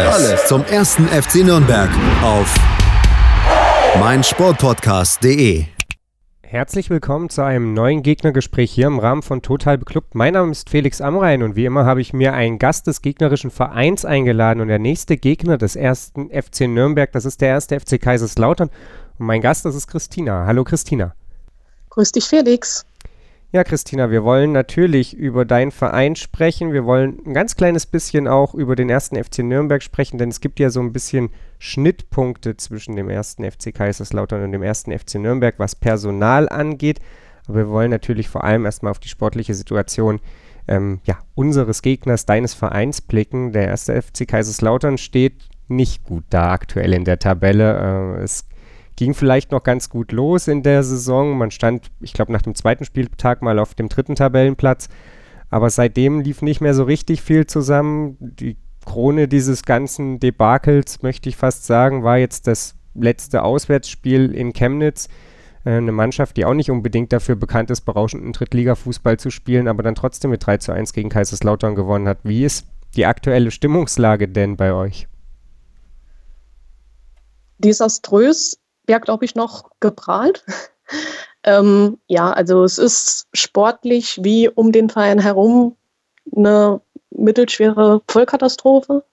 Alles, zum ersten FC Nürnberg auf meinsportpodcast.de. Herzlich willkommen zu einem neuen Gegnergespräch hier im Rahmen von Total Beklubbt. Mein Name ist Felix Amrein und wie immer habe ich mir einen Gast des gegnerischen Vereins eingeladen und der nächste Gegner des ersten FC Nürnberg, das ist der erste FC Kaiserslautern. Und mein Gast, das ist Christina. Hallo Christina. Grüß dich Felix. Ja, Christina, wir wollen natürlich über deinen Verein sprechen. Wir wollen ein ganz kleines bisschen auch über den ersten FC Nürnberg sprechen, denn es gibt ja so ein bisschen Schnittpunkte zwischen dem ersten FC Kaiserslautern und dem ersten FC Nürnberg, was Personal angeht. Aber wir wollen natürlich vor allem erstmal auf die sportliche Situation ähm, ja, unseres Gegners, deines Vereins blicken. Der erste FC Kaiserslautern steht nicht gut da aktuell in der Tabelle. Äh, es ging vielleicht noch ganz gut los in der Saison. Man stand, ich glaube, nach dem zweiten Spieltag mal auf dem dritten Tabellenplatz. Aber seitdem lief nicht mehr so richtig viel zusammen. Die Krone dieses ganzen Debakels, möchte ich fast sagen, war jetzt das letzte Auswärtsspiel in Chemnitz. Äh, eine Mannschaft, die auch nicht unbedingt dafür bekannt ist, berauschenden Drittliga-Fußball zu spielen, aber dann trotzdem mit 3 zu 1 gegen Kaiserslautern gewonnen hat. Wie ist die aktuelle Stimmungslage denn bei euch? Desaströs wäre, glaube ich, noch geprahlt. ähm, ja, also es ist sportlich wie um den Verein herum eine mittelschwere Vollkatastrophe.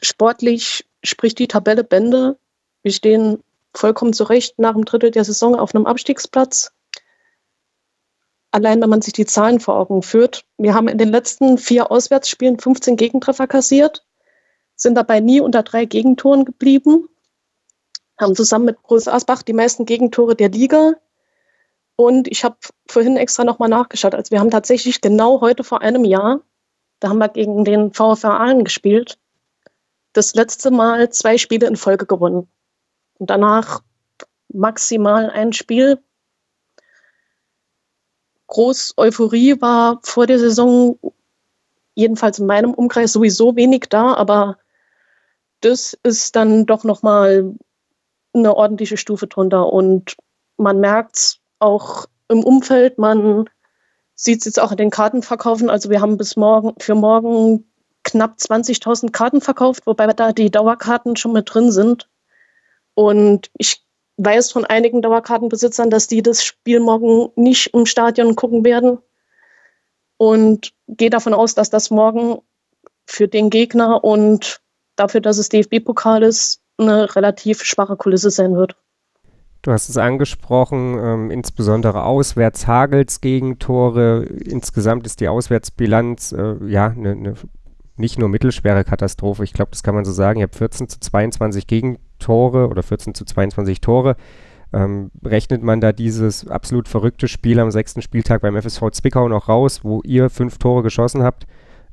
Sportlich spricht die Tabelle Bände. Wir stehen vollkommen zurecht nach dem Drittel der Saison auf einem Abstiegsplatz. Allein wenn man sich die Zahlen vor Augen führt. Wir haben in den letzten vier Auswärtsspielen 15 Gegentreffer kassiert, sind dabei nie unter drei Gegentoren geblieben haben zusammen mit Groß Asbach die meisten Gegentore der Liga. Und ich habe vorhin extra nochmal nachgeschaut. Also wir haben tatsächlich genau heute vor einem Jahr, da haben wir gegen den VfR Aalen gespielt, das letzte Mal zwei Spiele in Folge gewonnen. Und danach maximal ein Spiel. Groß Euphorie war vor der Saison, jedenfalls in meinem Umkreis, sowieso wenig da, aber das ist dann doch nochmal eine ordentliche Stufe drunter. Und man merkt es auch im Umfeld, man sieht es jetzt auch in den Kartenverkaufen. Also wir haben bis morgen für morgen knapp 20.000 Karten verkauft, wobei da die Dauerkarten schon mit drin sind. Und ich weiß von einigen Dauerkartenbesitzern, dass die das Spiel morgen nicht im Stadion gucken werden. Und gehe davon aus, dass das morgen für den Gegner und dafür, dass es DFB-Pokal ist, eine relativ schwache Kulisse sein wird. Du hast es angesprochen, ähm, insbesondere auswärts Hagels Gegentore. Insgesamt ist die Auswärtsbilanz äh, ja eine ne, nicht nur mittelschwere Katastrophe. Ich glaube, das kann man so sagen. Ihr habt 14 zu 22 Gegentore oder 14 zu 22 Tore. Ähm, rechnet man da dieses absolut verrückte Spiel am sechsten Spieltag beim FSV Zwickau noch raus, wo ihr fünf Tore geschossen habt,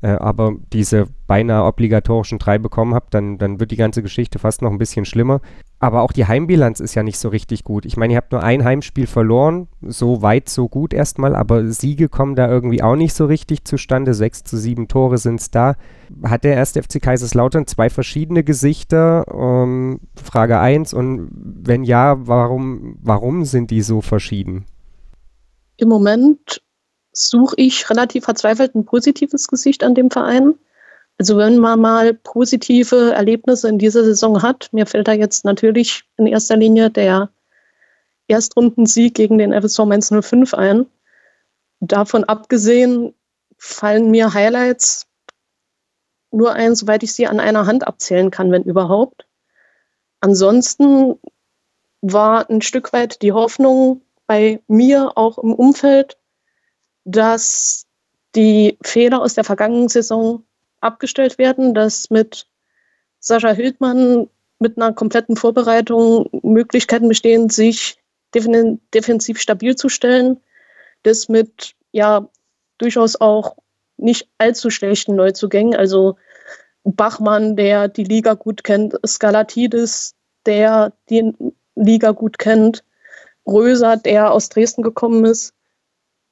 aber diese beinahe obligatorischen drei bekommen habt, dann, dann wird die ganze Geschichte fast noch ein bisschen schlimmer. Aber auch die Heimbilanz ist ja nicht so richtig gut. Ich meine, ihr habt nur ein Heimspiel verloren, so weit, so gut erstmal, aber Siege kommen da irgendwie auch nicht so richtig zustande. Sechs zu sieben Tore sind es da. Hat der erste FC Kaiserslautern zwei verschiedene Gesichter? Ähm, Frage 1. Und wenn ja, warum, warum sind die so verschieden? Im Moment suche ich relativ verzweifelt ein positives Gesicht an dem Verein. Also wenn man mal positive Erlebnisse in dieser Saison hat, mir fällt da jetzt natürlich in erster Linie der Erstrundensieg gegen den FSV Mainz 05 ein. Davon abgesehen fallen mir Highlights nur ein, soweit ich sie an einer Hand abzählen kann, wenn überhaupt. Ansonsten war ein Stück weit die Hoffnung bei mir auch im Umfeld, dass die Fehler aus der vergangenen Saison abgestellt werden, dass mit Sascha Hildmann mit einer kompletten Vorbereitung Möglichkeiten bestehen, sich defensiv stabil zu stellen, das mit ja durchaus auch nicht allzu schlechten Neuzugängen, also Bachmann, der die Liga gut kennt, Skalatidis, der die Liga gut kennt, Röser, der aus Dresden gekommen ist,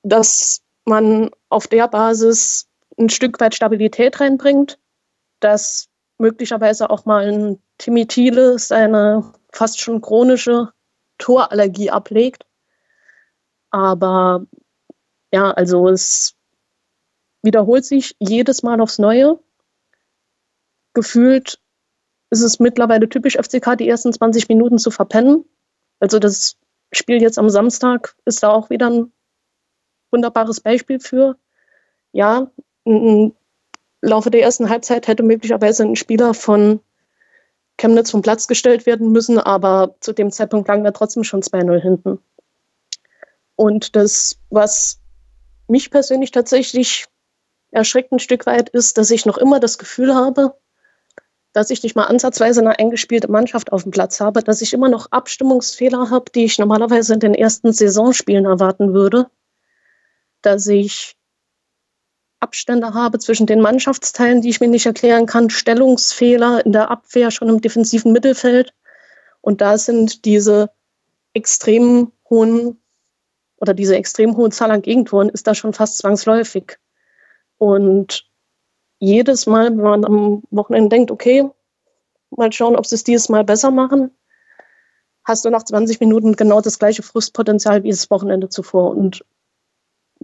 dass man auf der Basis ein Stück weit Stabilität reinbringt, dass möglicherweise auch mal ein Timmy Thiele seine fast schon chronische Torallergie ablegt. Aber ja, also es wiederholt sich jedes Mal aufs Neue. Gefühlt ist es mittlerweile typisch FCK, die ersten 20 Minuten zu verpennen. Also das Spiel jetzt am Samstag ist da auch wieder ein wunderbares Beispiel für. Ja, im Laufe der ersten Halbzeit hätte möglicherweise ein Spieler von Chemnitz vom Platz gestellt werden müssen, aber zu dem Zeitpunkt lagen wir trotzdem schon 2-0 hinten. Und das, was mich persönlich tatsächlich erschreckt ein Stück weit, ist, dass ich noch immer das Gefühl habe, dass ich nicht mal ansatzweise eine eingespielte Mannschaft auf dem Platz habe, dass ich immer noch Abstimmungsfehler habe, die ich normalerweise in den ersten Saisonspielen erwarten würde, dass ich Abstände habe zwischen den Mannschaftsteilen, die ich mir nicht erklären kann, Stellungsfehler in der Abwehr, schon im defensiven Mittelfeld. Und da sind diese extrem hohen oder diese extrem hohe Zahl an Gegentoren ist da schon fast zwangsläufig. Und jedes Mal, wenn man am Wochenende denkt, okay, mal schauen, ob sie es dieses Mal besser machen, hast du nach 20 Minuten genau das gleiche Frustpotenzial wie das Wochenende zuvor. Und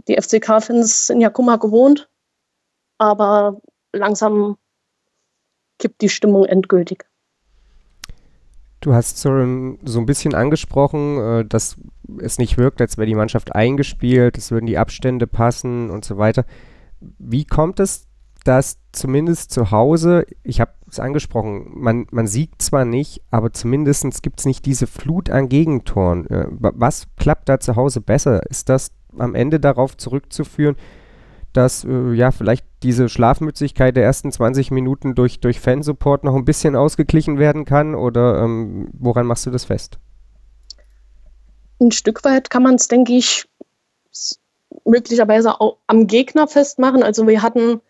die FCK-Fans sind ja Kummer gewohnt, aber langsam kippt die Stimmung endgültig. Du hast so ein, so ein bisschen angesprochen, äh, dass es nicht wirkt, als wäre die Mannschaft eingespielt, es würden die Abstände passen und so weiter. Wie kommt es, dass zumindest zu Hause, ich habe es angesprochen, man, man siegt zwar nicht, aber zumindest gibt es nicht diese Flut an Gegentoren. Äh, was klappt da zu Hause besser? Ist das am Ende darauf zurückzuführen, dass äh, ja vielleicht diese Schlafmützigkeit der ersten 20 Minuten durch, durch Fansupport noch ein bisschen ausgeglichen werden kann? Oder ähm, woran machst du das fest? Ein Stück weit kann man es, denke ich, möglicherweise auch am Gegner festmachen. Also wir hatten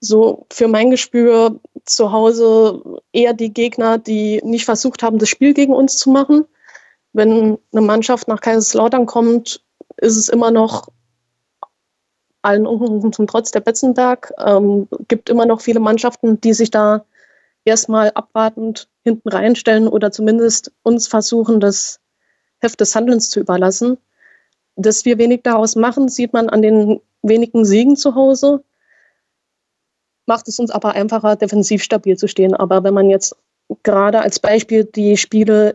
so für mein Gespür zu Hause eher die Gegner, die nicht versucht haben, das Spiel gegen uns zu machen. Wenn eine Mannschaft nach Kaiserslautern kommt, ist es immer noch allen Unkenrufen zum Trotz der Betzenberg. Ähm, gibt immer noch viele Mannschaften, die sich da erstmal abwartend hinten reinstellen oder zumindest uns versuchen, das Heft des Handelns zu überlassen. Dass wir wenig daraus machen, sieht man an den wenigen Siegen zu Hause. Macht es uns aber einfacher, defensiv stabil zu stehen. Aber wenn man jetzt gerade als Beispiel die Spiele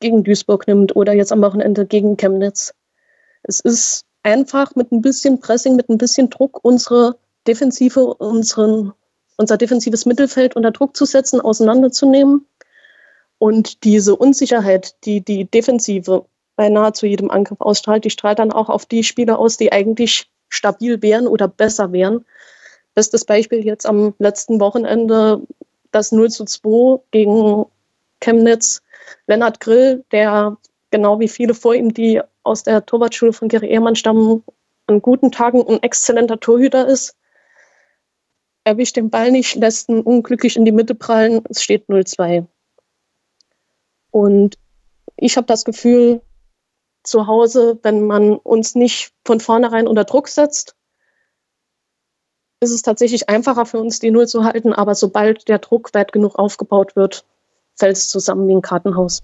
gegen Duisburg nimmt oder jetzt am Wochenende gegen Chemnitz, es ist einfach mit ein bisschen Pressing, mit ein bisschen Druck unsere Defensive, unseren, unser defensives Mittelfeld unter Druck zu setzen, auseinanderzunehmen. Und diese Unsicherheit, die die Defensive bei nahezu jedem Angriff ausstrahlt, die strahlt dann auch auf die Spieler aus, die eigentlich stabil wären oder besser wären. Bestes Beispiel jetzt am letzten Wochenende das 0 zu 2 gegen Chemnitz. Lennart Grill, der genau wie viele vor ihm, die aus der Torwartschule von Gary Ehrmann stammen, an guten Tagen ein exzellenter Torhüter ist. Erwischt den Ball nicht, lässt ihn unglücklich in die Mitte prallen, es steht 0-2. Und ich habe das Gefühl, zu Hause, wenn man uns nicht von vornherein unter Druck setzt, ist es tatsächlich einfacher für uns, die Null zu halten. Aber sobald der Druck weit genug aufgebaut wird, fällt es zusammen wie ein Kartenhaus.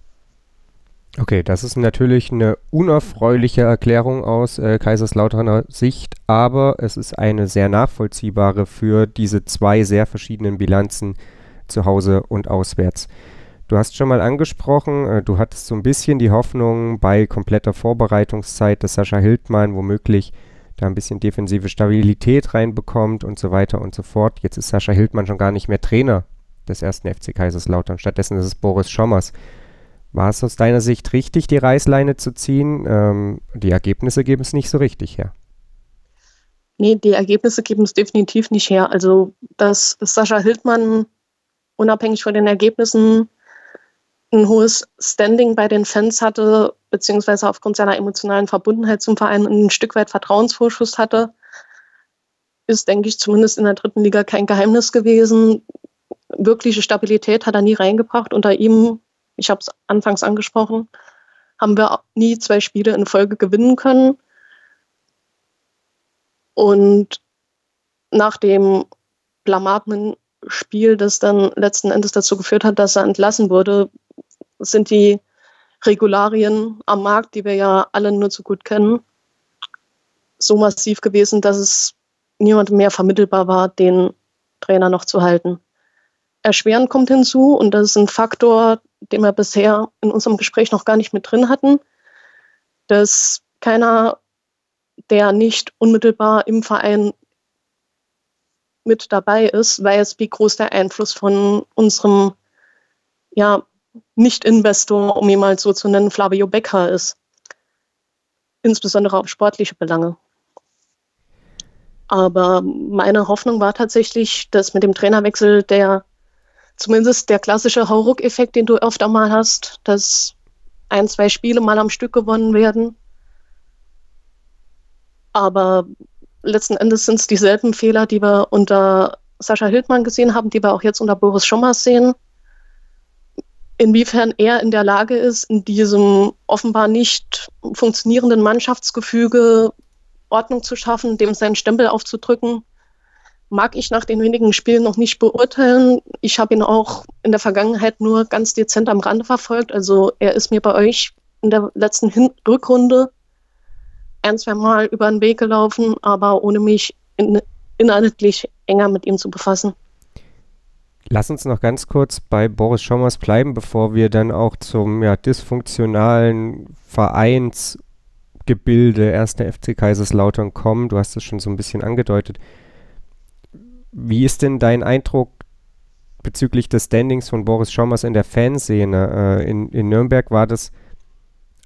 Okay, das ist natürlich eine unerfreuliche Erklärung aus äh, Kaiserslauterner Sicht, aber es ist eine sehr nachvollziehbare für diese zwei sehr verschiedenen Bilanzen zu Hause und auswärts. Du hast schon mal angesprochen, äh, du hattest so ein bisschen die Hoffnung bei kompletter Vorbereitungszeit, dass Sascha Hildmann womöglich da ein bisschen defensive Stabilität reinbekommt und so weiter und so fort. Jetzt ist Sascha Hildmann schon gar nicht mehr Trainer des ersten FC Kaiserslautern. Stattdessen ist es Boris Schommers. War es aus deiner Sicht richtig, die Reißleine zu ziehen? Ähm, die Ergebnisse geben es nicht so richtig her. Nee, die Ergebnisse geben es definitiv nicht her. Also, dass Sascha Hildmann unabhängig von den Ergebnissen ein hohes Standing bei den Fans hatte, beziehungsweise aufgrund seiner emotionalen Verbundenheit zum Verein ein Stück weit Vertrauensvorschuss hatte, ist, denke ich, zumindest in der dritten Liga kein Geheimnis gewesen. Wirkliche Stabilität hat er nie reingebracht. Unter ihm, ich habe es anfangs angesprochen, haben wir nie zwei Spiele in Folge gewinnen können. Und nach dem blamablen Spiel, das dann letzten Endes dazu geführt hat, dass er entlassen wurde, sind die Regularien am Markt, die wir ja alle nur zu gut kennen, so massiv gewesen, dass es niemandem mehr vermittelbar war, den Trainer noch zu halten. Erschwerend kommt hinzu, und das ist ein Faktor, den wir bisher in unserem Gespräch noch gar nicht mit drin hatten, dass keiner, der nicht unmittelbar im Verein mit dabei ist, weiß, wie groß der Einfluss von unserem ja, Nicht-Investor, um ihn mal so zu nennen, Flavio Becker ist. Insbesondere auf sportliche Belange. Aber meine Hoffnung war tatsächlich, dass mit dem Trainerwechsel der zumindest der klassische Hauruck-Effekt, den du öfter mal hast, dass ein, zwei Spiele mal am Stück gewonnen werden. Aber letzten Endes sind es dieselben Fehler, die wir unter Sascha Hildmann gesehen haben, die wir auch jetzt unter Boris Schommers sehen. Inwiefern er in der Lage ist, in diesem offenbar nicht funktionierenden Mannschaftsgefüge Ordnung zu schaffen, dem seinen Stempel aufzudrücken, mag ich nach den wenigen Spielen noch nicht beurteilen. Ich habe ihn auch in der Vergangenheit nur ganz dezent am Rande verfolgt. Also er ist mir bei euch in der letzten Hin Rückrunde ein, zwei Mal über den Weg gelaufen, aber ohne mich in, inhaltlich enger mit ihm zu befassen. Lass uns noch ganz kurz bei Boris Schommers bleiben, bevor wir dann auch zum ja, dysfunktionalen Vereins Gebilde 1. FC Kaiserslautern kommen. Du hast es schon so ein bisschen angedeutet. Wie ist denn dein Eindruck bezüglich des Standings von Boris Schommers in der Fanszene? Äh, in, in Nürnberg war das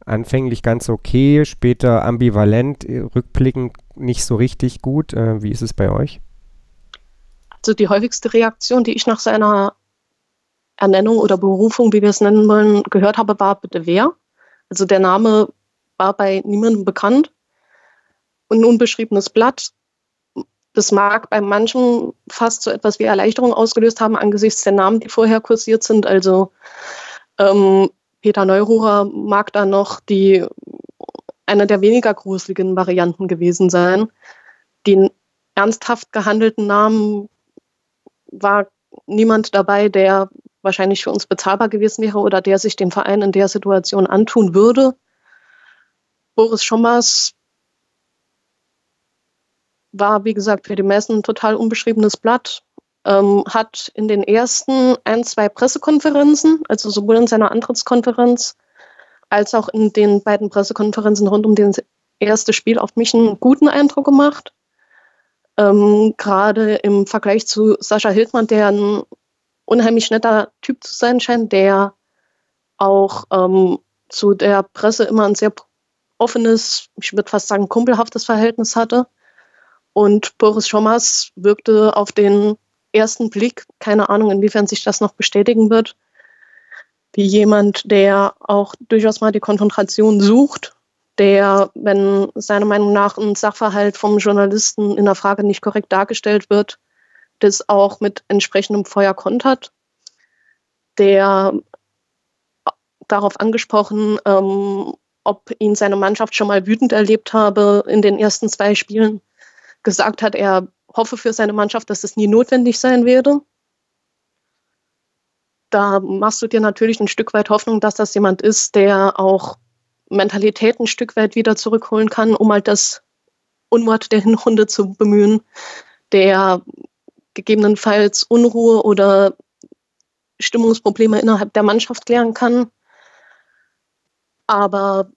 anfänglich ganz okay, später ambivalent, äh, rückblickend nicht so richtig gut. Äh, wie ist es bei euch? Also die häufigste Reaktion, die ich nach seiner Ernennung oder Berufung, wie wir es nennen wollen, gehört habe, war bitte wer. Also der Name war bei niemandem bekannt. Und ein unbeschriebenes Blatt, das mag bei manchen fast so etwas wie Erleichterung ausgelöst haben angesichts der Namen, die vorher kursiert sind. Also ähm, Peter Neururer mag da noch die eine der weniger gruseligen Varianten gewesen sein. Den ernsthaft gehandelten Namen war niemand dabei, der wahrscheinlich für uns bezahlbar gewesen wäre oder der sich den Verein in der Situation antun würde. Boris Schommers war, wie gesagt, für die Messen ein total unbeschriebenes Blatt, ähm, hat in den ersten ein, zwei Pressekonferenzen, also sowohl in seiner Antrittskonferenz als auch in den beiden Pressekonferenzen rund um das erste Spiel auf mich einen guten Eindruck gemacht. Ähm, Gerade im Vergleich zu Sascha Hildmann, der ein unheimlich netter Typ zu sein scheint, der auch ähm, zu der Presse immer ein sehr offenes, ich würde fast sagen, kumpelhaftes Verhältnis hatte. Und Boris Schommers wirkte auf den ersten Blick, keine Ahnung, inwiefern sich das noch bestätigen wird, wie jemand, der auch durchaus mal die Konfrontation sucht, der, wenn seiner Meinung nach ein Sachverhalt vom Journalisten in der Frage nicht korrekt dargestellt wird, das auch mit entsprechendem Feuer kontert, der darauf angesprochen ähm, ob ihn seine Mannschaft schon mal wütend erlebt habe in den ersten zwei Spielen, gesagt hat, er hoffe für seine Mannschaft, dass es nie notwendig sein werde. Da machst du dir natürlich ein Stück weit Hoffnung, dass das jemand ist, der auch Mentalität ein Stück weit wieder zurückholen kann, um halt das Unwort der Hinrunde zu bemühen, der gegebenenfalls Unruhe oder Stimmungsprobleme innerhalb der Mannschaft klären kann. Aber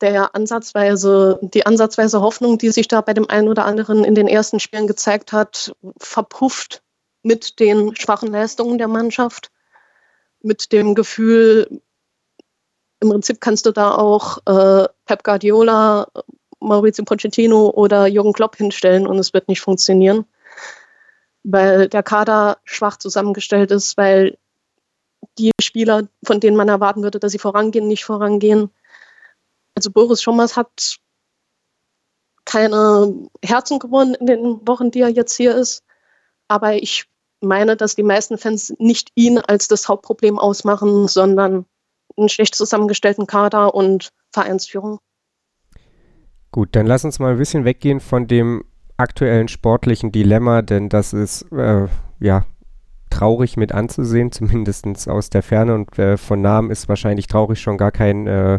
der Ansatzweise, die ansatzweise Hoffnung, die sich da bei dem einen oder anderen in den ersten Spielen gezeigt hat, verpufft mit den schwachen Leistungen der Mannschaft, mit dem Gefühl, im Prinzip kannst du da auch äh, Pep Guardiola, Maurizio Pochettino oder Jürgen Klopp hinstellen und es wird nicht funktionieren, weil der Kader schwach zusammengestellt ist, weil die Spieler, von denen man erwarten würde, dass sie vorangehen, nicht vorangehen also Boris Schommers hat keine Herzen gewonnen in den Wochen, die er jetzt hier ist. Aber ich meine, dass die meisten Fans nicht ihn als das Hauptproblem ausmachen, sondern einen schlecht zusammengestellten Kader und Vereinsführung. Gut, dann lass uns mal ein bisschen weggehen von dem aktuellen sportlichen Dilemma, denn das ist äh, ja traurig mit anzusehen, zumindest aus der Ferne und äh, von Namen ist wahrscheinlich traurig schon gar kein äh,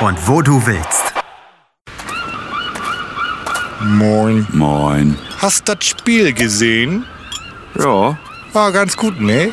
und wo du willst. Moin. Moin. Hast das Spiel gesehen? Ja. War ganz gut, ne?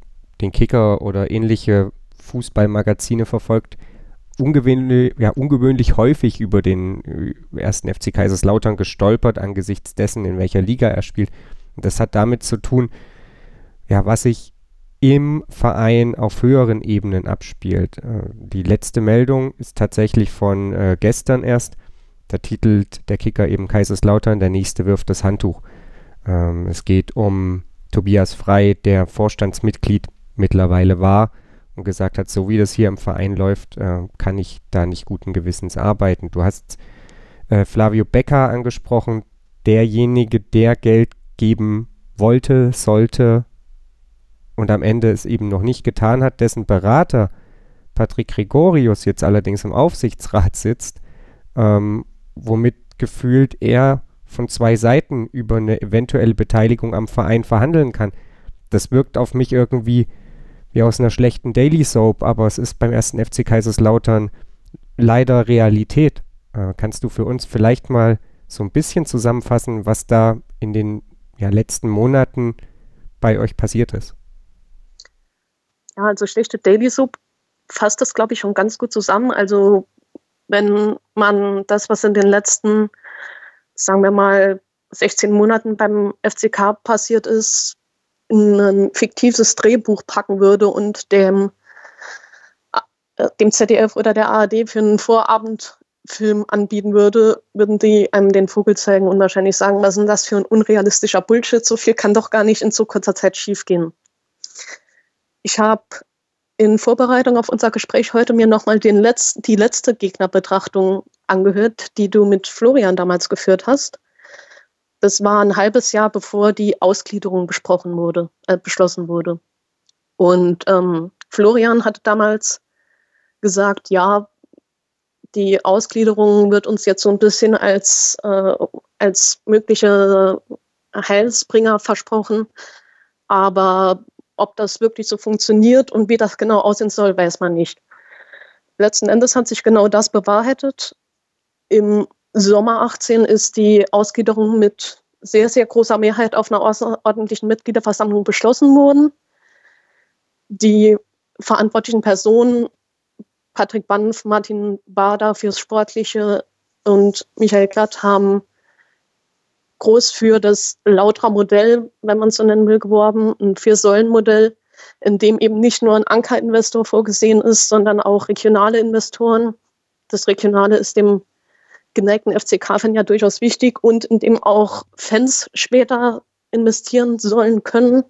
den Kicker oder ähnliche Fußballmagazine verfolgt, ungewöhnlich, ja, ungewöhnlich häufig über den äh, ersten FC Kaiserslautern gestolpert angesichts dessen, in welcher Liga er spielt. Und das hat damit zu tun, ja, was sich im Verein auf höheren Ebenen abspielt. Äh, die letzte Meldung ist tatsächlich von äh, gestern erst. Da titelt der Kicker eben Kaiserslautern, der nächste wirft das Handtuch. Ähm, es geht um Tobias Frei, der Vorstandsmitglied mittlerweile war und gesagt hat, so wie das hier im Verein läuft, äh, kann ich da nicht guten Gewissens arbeiten. Du hast äh, Flavio Becker angesprochen, derjenige, der Geld geben wollte, sollte und am Ende es eben noch nicht getan hat, dessen Berater Patrick Gregorius jetzt allerdings im Aufsichtsrat sitzt, ähm, womit gefühlt er von zwei Seiten über eine eventuelle Beteiligung am Verein verhandeln kann. Das wirkt auf mich irgendwie wie aus einer schlechten Daily Soap, aber es ist beim ersten FC Kaiserslautern leider Realität. Äh, kannst du für uns vielleicht mal so ein bisschen zusammenfassen, was da in den ja, letzten Monaten bei euch passiert ist? Ja, also schlechte Daily Soap fasst das, glaube ich, schon ganz gut zusammen. Also wenn man das, was in den letzten, sagen wir mal, 16 Monaten beim FCK passiert ist, in ein fiktives Drehbuch packen würde und dem, äh, dem ZDF oder der ARD für einen Vorabendfilm anbieten würde, würden die einem den Vogel zeigen und wahrscheinlich sagen, was ist denn das für ein unrealistischer Bullshit? So viel kann doch gar nicht in so kurzer Zeit schiefgehen. Ich habe in Vorbereitung auf unser Gespräch heute mir nochmal Letz die letzte Gegnerbetrachtung angehört, die du mit Florian damals geführt hast. Das war ein halbes Jahr, bevor die Ausgliederung besprochen wurde, äh, beschlossen wurde. Und ähm, Florian hatte damals gesagt, ja, die Ausgliederung wird uns jetzt so ein bisschen als, äh, als mögliche Heilsbringer versprochen. Aber ob das wirklich so funktioniert und wie das genau aussehen soll, weiß man nicht. Letzten Endes hat sich genau das bewahrheitet. Im Sommer 18 ist die Ausgliederung mit sehr, sehr großer Mehrheit auf einer außerordentlichen Mitgliederversammlung beschlossen worden. Die verantwortlichen Personen, Patrick Banff, Martin Bader fürs Sportliche und Michael Glatt, haben groß für das Lautra-Modell, wenn man es so nennen will, geworben, ein Vier-Säulen-Modell, in dem eben nicht nur ein Ankerinvestor vorgesehen ist, sondern auch regionale Investoren. Das Regionale ist dem geneigten FCK-Fan ja durchaus wichtig und in dem auch Fans später investieren sollen können.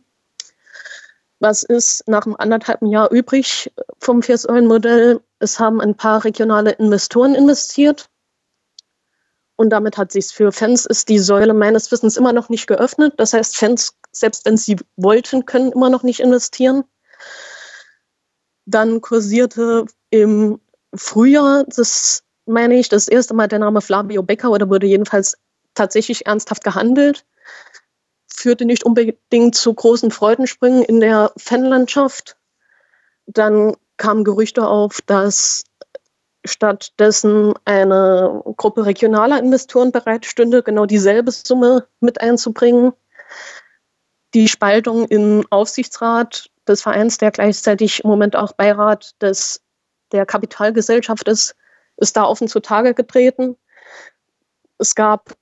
Was ist nach einem anderthalben Jahr übrig vom Vier-Säulen-Modell? Es haben ein paar regionale Investoren investiert. Und damit hat sich für Fans ist die Säule meines Wissens immer noch nicht geöffnet. Das heißt, Fans, selbst wenn sie wollten, können immer noch nicht investieren. Dann kursierte im Frühjahr, das meine ich, das erste Mal der Name Flavio Becker oder wurde jedenfalls tatsächlich ernsthaft gehandelt. Führte nicht unbedingt zu großen Freudensprüngen in der Fanlandschaft. Dann kamen Gerüchte auf, dass stattdessen eine Gruppe regionaler Investoren bereitstünde, genau dieselbe Summe mit einzubringen. Die Spaltung im Aufsichtsrat des Vereins, der gleichzeitig im Moment auch Beirat des, der Kapitalgesellschaft ist, ist da offen zutage getreten. Es gab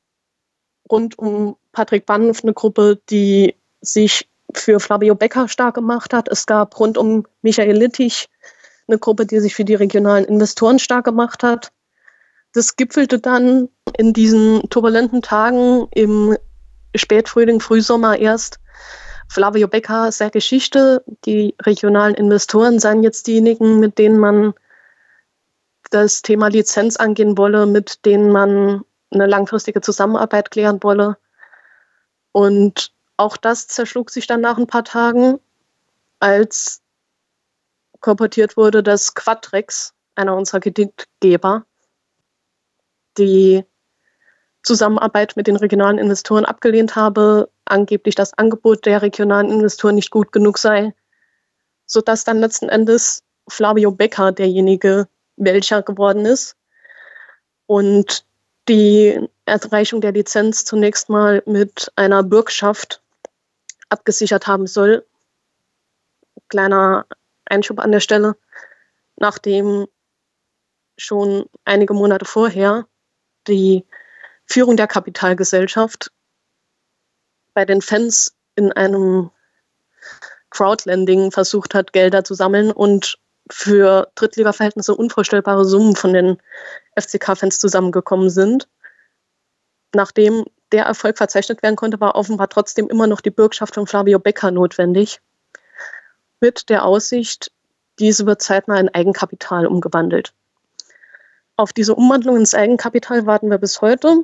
rund um Patrick Banff eine Gruppe, die sich für Flavio Becker stark gemacht hat. Es gab rund um Michael Littich eine Gruppe, die sich für die regionalen Investoren stark gemacht hat. Das gipfelte dann in diesen turbulenten Tagen im Spätfrühling, Frühsommer erst. Flavio Becker sehr Geschichte. Die regionalen Investoren seien jetzt diejenigen, mit denen man das Thema Lizenz angehen wolle, mit denen man eine langfristige Zusammenarbeit klären wolle. Und auch das zerschlug sich dann nach ein paar Tagen, als kolportiert wurde, dass Quadrex, einer unserer Kreditgeber, die Zusammenarbeit mit den regionalen Investoren abgelehnt habe, angeblich das Angebot der regionalen Investoren nicht gut genug sei, sodass dann letzten Endes Flavio Becker derjenige welcher geworden ist und die Erreichung der Lizenz zunächst mal mit einer Bürgschaft abgesichert haben soll. Kleiner Einschub an der Stelle, nachdem schon einige Monate vorher die Führung der Kapitalgesellschaft bei den Fans in einem Crowdlending versucht hat, Gelder zu sammeln und für Drittliga-Verhältnisse unvorstellbare Summen von den FCK-Fans zusammengekommen sind. Nachdem der Erfolg verzeichnet werden konnte, war offenbar trotzdem immer noch die Bürgschaft von Flavio Becker notwendig mit der Aussicht, diese wird zeitnah in Eigenkapital umgewandelt. Auf diese Umwandlung ins Eigenkapital warten wir bis heute.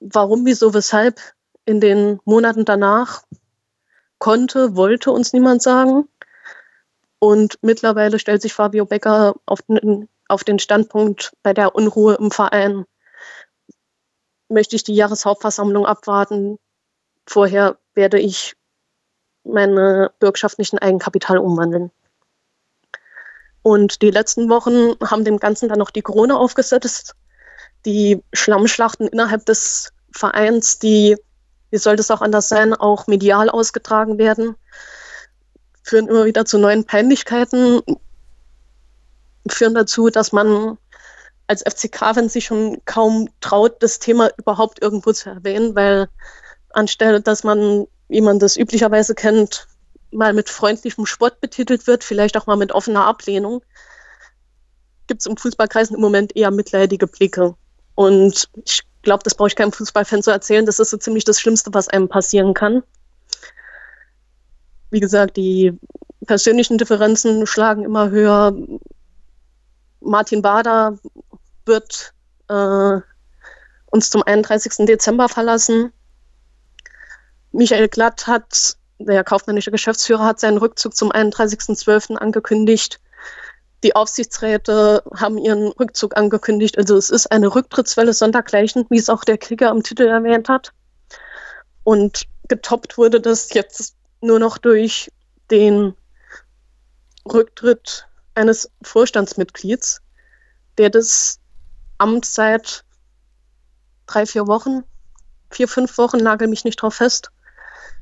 Warum, wieso, weshalb in den Monaten danach konnte, wollte uns niemand sagen. Und mittlerweile stellt sich Fabio Becker auf den, auf den Standpunkt bei der Unruhe im Verein. Möchte ich die Jahreshauptversammlung abwarten. Vorher werde ich meine Bürgschaft nicht in Eigenkapital umwandeln. Und die letzten Wochen haben dem Ganzen dann noch die Krone aufgesetzt. Die Schlammschlachten innerhalb des Vereins, die, wie sollte es auch anders sein, auch medial ausgetragen werden, führen immer wieder zu neuen Peinlichkeiten, führen dazu, dass man als FCK, wenn sich schon kaum traut, das Thema überhaupt irgendwo zu erwähnen, weil anstelle, dass man wie man das üblicherweise kennt, mal mit freundlichem Spott betitelt wird, vielleicht auch mal mit offener Ablehnung, gibt es im Fußballkreisen im Moment eher mitleidige Blicke. Und ich glaube, das brauche ich keinem Fußballfan zu erzählen. Das ist so ziemlich das Schlimmste, was einem passieren kann. Wie gesagt, die persönlichen Differenzen schlagen immer höher. Martin Bader wird äh, uns zum 31. Dezember verlassen. Michael Glatt hat, der kaufmännische Geschäftsführer, hat seinen Rückzug zum 31.12. angekündigt. Die Aufsichtsräte haben ihren Rückzug angekündigt. Also es ist eine Rücktrittswelle sondergleichen, wie es auch der Kicker am Titel erwähnt hat. Und getoppt wurde das jetzt nur noch durch den Rücktritt eines Vorstandsmitglieds, der das Amt seit drei, vier Wochen, vier, fünf Wochen, nagel mich nicht drauf fest,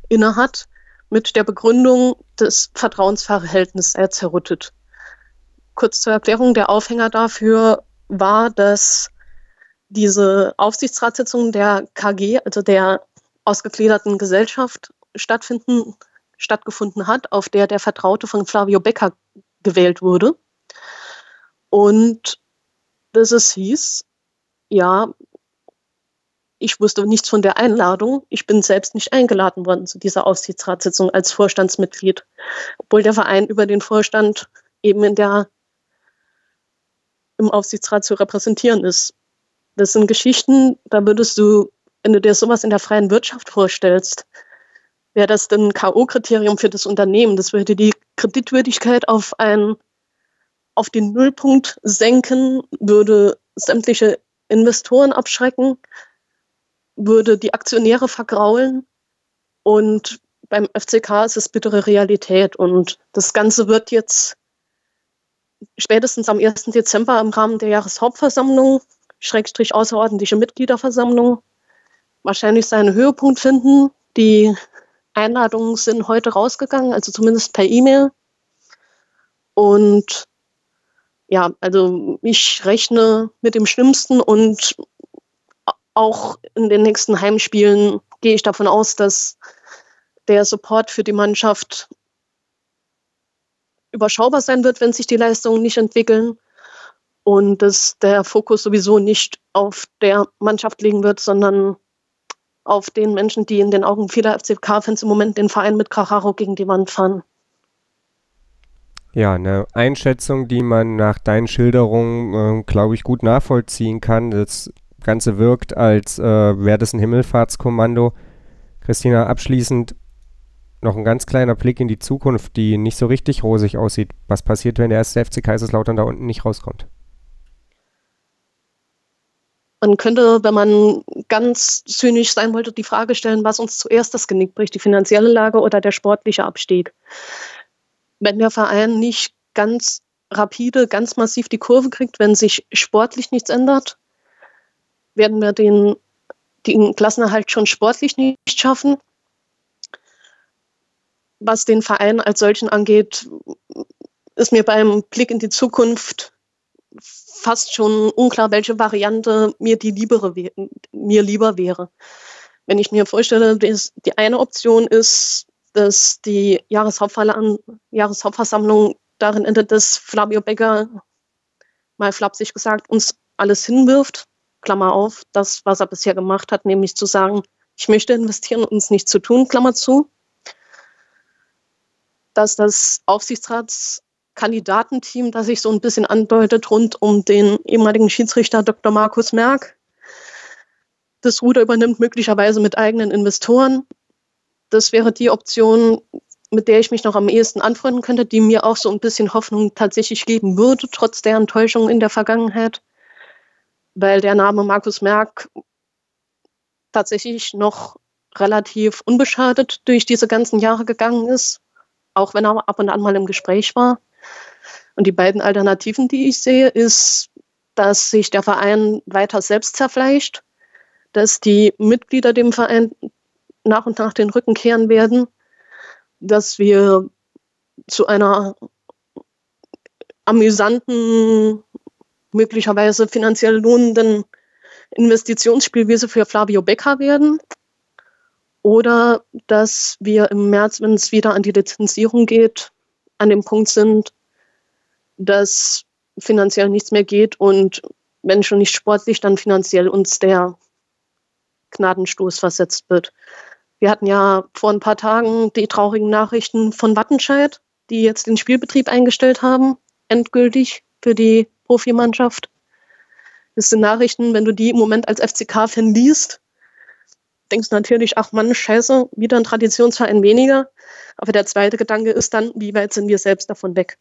innehat, mit der Begründung, das Vertrauensverhältnis sei zerrüttet. Kurz zur Erklärung, der Aufhänger dafür war, dass diese Aufsichtsratssitzung der KG, also der ausgegliederten Gesellschaft, stattfinden, stattgefunden hat, auf der der Vertraute von Flavio Becker gewählt wurde. Und dass es hieß, ja, ich wusste nichts von der Einladung. Ich bin selbst nicht eingeladen worden zu dieser Aufsichtsratssitzung als Vorstandsmitglied, obwohl der Verein über den Vorstand eben in der, im Aufsichtsrat zu repräsentieren ist. Das sind Geschichten, da würdest du, wenn du dir sowas in der freien Wirtschaft vorstellst, wäre das ein K.O.-Kriterium für das Unternehmen. Das würde die Kreditwürdigkeit auf ein auf den Nullpunkt senken, würde sämtliche Investoren abschrecken, würde die Aktionäre vergraulen und beim FCK ist es bittere Realität und das Ganze wird jetzt spätestens am 1. Dezember im Rahmen der Jahreshauptversammlung, Schrägstrich außerordentliche Mitgliederversammlung, wahrscheinlich seinen Höhepunkt finden. Die Einladungen sind heute rausgegangen, also zumindest per E-Mail. Und ja, also ich rechne mit dem Schlimmsten und auch in den nächsten Heimspielen gehe ich davon aus, dass der Support für die Mannschaft überschaubar sein wird, wenn sich die Leistungen nicht entwickeln und dass der Fokus sowieso nicht auf der Mannschaft liegen wird, sondern auf den Menschen, die in den Augen vieler FCK-Fans im Moment den Verein mit Carraro gegen die Wand fahren. Ja, eine Einschätzung, die man nach deinen Schilderungen, äh, glaube ich, gut nachvollziehen kann. Das Ganze wirkt, als äh, wäre das ein Himmelfahrtskommando. Christina, abschließend noch ein ganz kleiner Blick in die Zukunft, die nicht so richtig rosig aussieht. Was passiert, wenn der erste FC Kaiserslautern da unten nicht rauskommt? Man könnte, wenn man ganz zynisch sein wollte, die Frage stellen, was uns zuerst das Genick bricht, die finanzielle Lage oder der sportliche Abstieg wenn der Verein nicht ganz rapide, ganz massiv die Kurve kriegt, wenn sich sportlich nichts ändert, werden wir den, den Klassenerhalt schon sportlich nicht schaffen. Was den Verein als solchen angeht, ist mir beim Blick in die Zukunft fast schon unklar, welche Variante mir die liebere, mir lieber wäre. Wenn ich mir vorstelle, die eine Option ist, dass die Jahreshauptversammlung darin endet, dass Flavio Becker, mal flapsig gesagt, uns alles hinwirft. Klammer auf, das, was er bisher gemacht hat, nämlich zu sagen, ich möchte investieren und uns nichts zu tun, Klammer zu. Dass das Aufsichtsratskandidatenteam, das sich so ein bisschen andeutet, rund um den ehemaligen Schiedsrichter Dr. Markus Merck, das Ruder übernimmt, möglicherweise mit eigenen Investoren das wäre die Option, mit der ich mich noch am ehesten anfreunden könnte, die mir auch so ein bisschen Hoffnung tatsächlich geben würde, trotz der Enttäuschung in der Vergangenheit. Weil der Name Markus Merck tatsächlich noch relativ unbeschadet durch diese ganzen Jahre gegangen ist, auch wenn er ab und an mal im Gespräch war. Und die beiden Alternativen, die ich sehe, ist, dass sich der Verein weiter selbst zerfleischt, dass die Mitglieder dem Verein nach und nach den Rücken kehren werden, dass wir zu einer amüsanten, möglicherweise finanziell lohnenden Investitionsspielwiese für Flavio Becker werden. Oder dass wir im März, wenn es wieder an die Lizenzierung geht, an dem Punkt sind, dass finanziell nichts mehr geht und wenn schon nicht sportlich, dann finanziell uns der Gnadenstoß versetzt wird. Wir hatten ja vor ein paar Tagen die traurigen Nachrichten von Wattenscheid, die jetzt den Spielbetrieb eingestellt haben, endgültig für die Profimannschaft. Das sind Nachrichten, wenn du die im Moment als FCK-Fan liest, denkst du natürlich, ach Mann, scheiße, wieder ein Traditionsverein weniger. Aber der zweite Gedanke ist dann, wie weit sind wir selbst davon weg?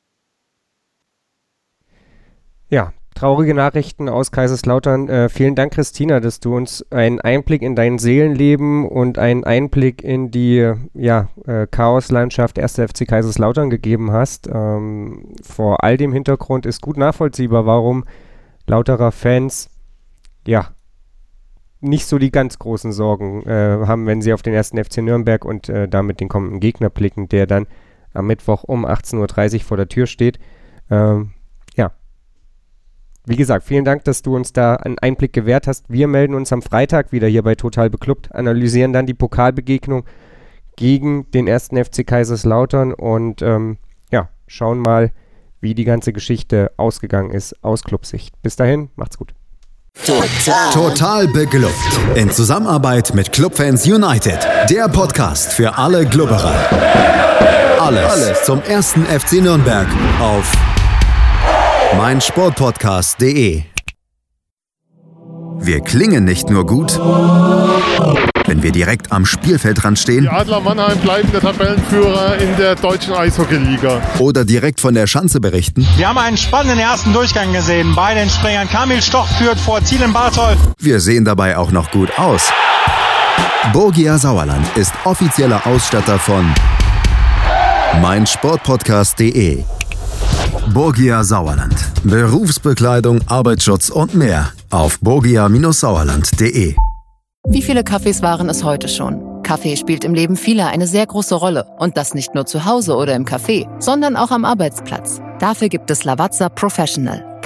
Ja, traurige Nachrichten aus Kaiserslautern. Äh, vielen Dank, Christina, dass du uns einen Einblick in dein Seelenleben und einen Einblick in die ja, äh, Chaoslandschaft 1. FC Kaiserslautern gegeben hast. Ähm, vor all dem Hintergrund ist gut nachvollziehbar, warum lauterer Fans ja nicht so die ganz großen Sorgen äh, haben, wenn sie auf den ersten FC Nürnberg und äh, damit den kommenden Gegner blicken, der dann am Mittwoch um 18.30 Uhr vor der Tür steht. Ähm, wie gesagt, vielen Dank, dass du uns da einen Einblick gewährt hast. Wir melden uns am Freitag wieder hier bei Total Beklubbt, analysieren dann die Pokalbegegnung gegen den ersten FC Kaiserslautern und ähm, ja, schauen mal, wie die ganze Geschichte ausgegangen ist aus Clubsicht. Bis dahin, macht's gut. Total. Total beglückt. In Zusammenarbeit mit Clubfans United. Der Podcast für alle Glubberer. Alles, Alles zum ersten FC Nürnberg auf meinsportpodcast.de. Wir klingen nicht nur gut, wenn wir direkt am Spielfeldrand stehen. Die Adler Mannheim bleiben der Tabellenführer in der deutschen Eishockeyliga. Oder direkt von der Schanze berichten. Wir haben einen spannenden ersten Durchgang gesehen. Bei den Springern Kamil Stoch führt vor Zielen Barthold. Wir sehen dabei auch noch gut aus. Borgia Sauerland ist offizieller Ausstatter von meinsportpodcast.de. Borgia Sauerland. Berufsbekleidung, Arbeitsschutz und mehr auf borgia-sauerland.de. Wie viele Kaffees waren es heute schon? Kaffee spielt im Leben vieler eine sehr große Rolle. Und das nicht nur zu Hause oder im Café, sondern auch am Arbeitsplatz. Dafür gibt es Lavazza Professional.